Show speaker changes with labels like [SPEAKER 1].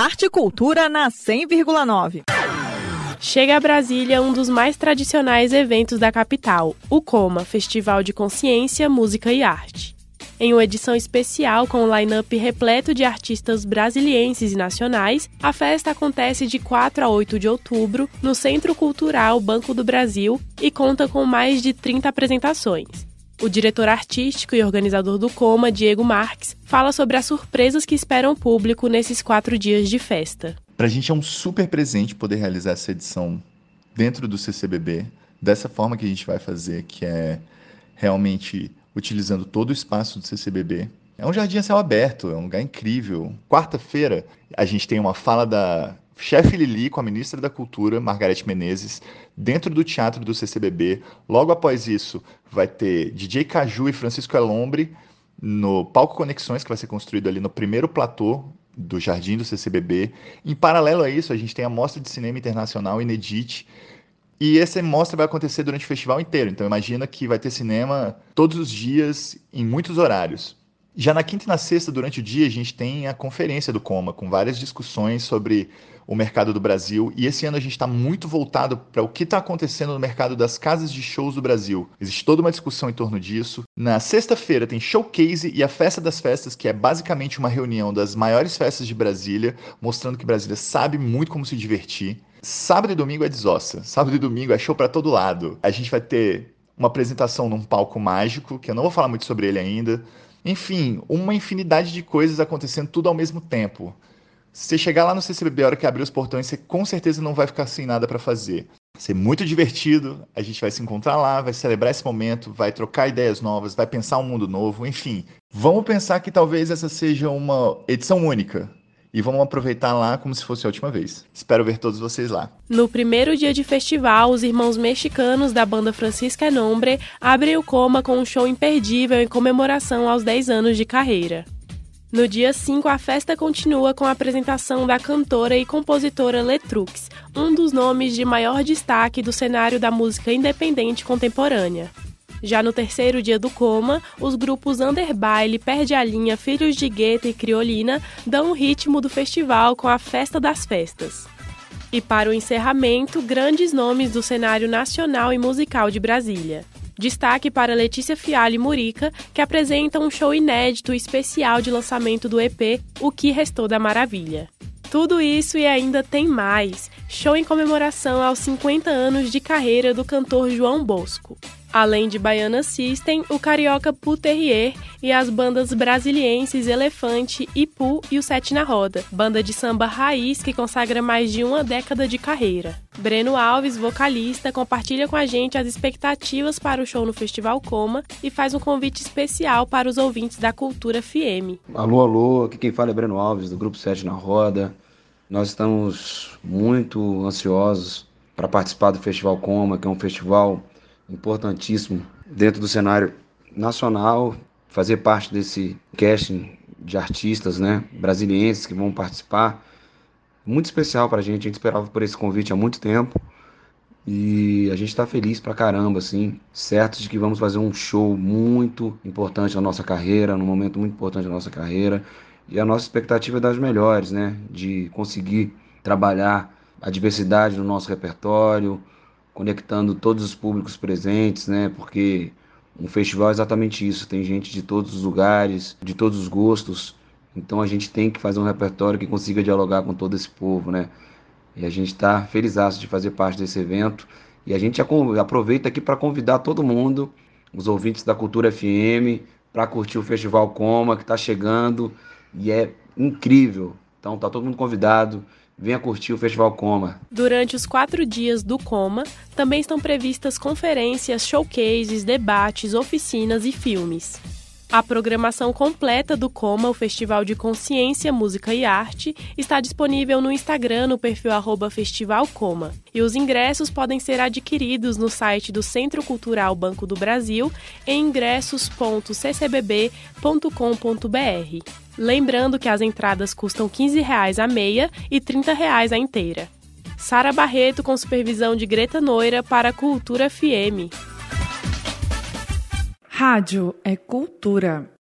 [SPEAKER 1] Arte e Cultura na 100,9.
[SPEAKER 2] Chega a Brasília um dos mais tradicionais eventos da capital, o Coma, Festival de Consciência, Música e Arte. Em uma edição especial com um line-up repleto de artistas brasilienses e nacionais, a festa acontece de 4 a 8 de outubro no Centro Cultural Banco do Brasil e conta com mais de 30 apresentações. O diretor artístico e organizador do Coma, Diego Marques, fala sobre as surpresas que esperam o público nesses quatro dias de festa.
[SPEAKER 3] Para a gente é um super presente poder realizar essa edição dentro do CCBB, dessa forma que a gente vai fazer, que é realmente utilizando todo o espaço do CCBB. É um jardim a céu aberto, é um lugar incrível. Quarta-feira, a gente tem uma fala da chefe Lili com a ministra da Cultura, Margarete Menezes, dentro do teatro do CCBB. Logo após isso, vai ter DJ Caju e Francisco Elombre no Palco Conexões, que vai ser construído ali no primeiro platô do Jardim do CCBB. Em paralelo a isso, a gente tem a Mostra de Cinema Internacional Inedite, e essa mostra vai acontecer durante o festival inteiro. Então imagina que vai ter cinema todos os dias, em muitos horários. Já na quinta e na sexta, durante o dia, a gente tem a conferência do Coma, com várias discussões sobre o mercado do Brasil. E esse ano a gente está muito voltado para o que está acontecendo no mercado das casas de shows do Brasil. Existe toda uma discussão em torno disso. Na sexta-feira tem Showcase e a Festa das Festas, que é basicamente uma reunião das maiores festas de Brasília, mostrando que Brasília sabe muito como se divertir. Sábado e domingo é desossa. Sábado e domingo é show para todo lado. A gente vai ter uma apresentação num palco mágico, que eu não vou falar muito sobre ele ainda. Enfim, uma infinidade de coisas acontecendo tudo ao mesmo tempo. Você chegar lá no CCBB a hora que abrir os portões, você com certeza não vai ficar sem nada para fazer. Vai ser muito divertido, a gente vai se encontrar lá, vai celebrar esse momento, vai trocar ideias novas, vai pensar um mundo novo, enfim. Vamos pensar que talvez essa seja uma edição única e vamos aproveitar lá como se fosse a última vez. Espero ver todos vocês lá.
[SPEAKER 2] No primeiro dia de festival, os irmãos mexicanos da banda Francisca Nombre abrem o Coma com um show imperdível em comemoração aos 10 anos de carreira. No dia 5, a festa continua com a apresentação da cantora e compositora Letrux, um dos nomes de maior destaque do cenário da música independente contemporânea. Já no terceiro dia do coma, os grupos Underbaile, Perde a Linha, Filhos de Gueto e Criolina dão o ritmo do festival com a Festa das Festas. E para o encerramento, grandes nomes do cenário nacional e musical de Brasília. Destaque para Letícia Fialho e Murica, que apresentam um show inédito especial de lançamento do EP O Que Restou da Maravilha. Tudo isso e ainda tem mais. Show em comemoração aos 50 anos de carreira do cantor João Bosco. Além de Baiana System, o carioca Puterrier e as bandas brasilienses Elefante, Ipu e o Sete na Roda, banda de samba raiz que consagra mais de uma década de carreira. Breno Alves, vocalista, compartilha com a gente as expectativas para o show no Festival Coma e faz um convite especial para os ouvintes da Cultura FM.
[SPEAKER 4] Alô, alô, aqui quem fala é Breno Alves, do Grupo Sete na Roda. Nós estamos muito ansiosos para participar do Festival Coma, que é um festival importantíssimo dentro do cenário nacional, fazer parte desse casting de artistas né, brasilienses que vão participar. Muito especial para a gente, a gente esperava por esse convite há muito tempo e a gente está feliz pra caramba, assim, certo de que vamos fazer um show muito importante na nossa carreira, num momento muito importante da nossa carreira e a nossa expectativa é das melhores, né, de conseguir trabalhar a diversidade no nosso repertório, conectando todos os públicos presentes, né? Porque um festival é exatamente isso, tem gente de todos os lugares, de todos os gostos. Então a gente tem que fazer um repertório que consiga dialogar com todo esse povo, né? E a gente está feliz de fazer parte desse evento. E a gente aproveita aqui para convidar todo mundo, os ouvintes da Cultura FM, para curtir o Festival Coma, que está chegando e é incrível. Então tá todo mundo convidado. Venha curtir o Festival Coma.
[SPEAKER 2] Durante os quatro dias do Coma, também estão previstas conferências, showcases, debates, oficinas e filmes. A programação completa do Coma, o Festival de Consciência, Música e Arte, está disponível no Instagram no perfil @festivalcoma. E os ingressos podem ser adquiridos no site do Centro Cultural Banco do Brasil em ingressos.ccbb.com.br. Lembrando que as entradas custam R$ 15 a meia e R$ 30 a inteira. Sara Barreto com supervisão de Greta Noira para Cultura FM.
[SPEAKER 1] Rádio é cultura.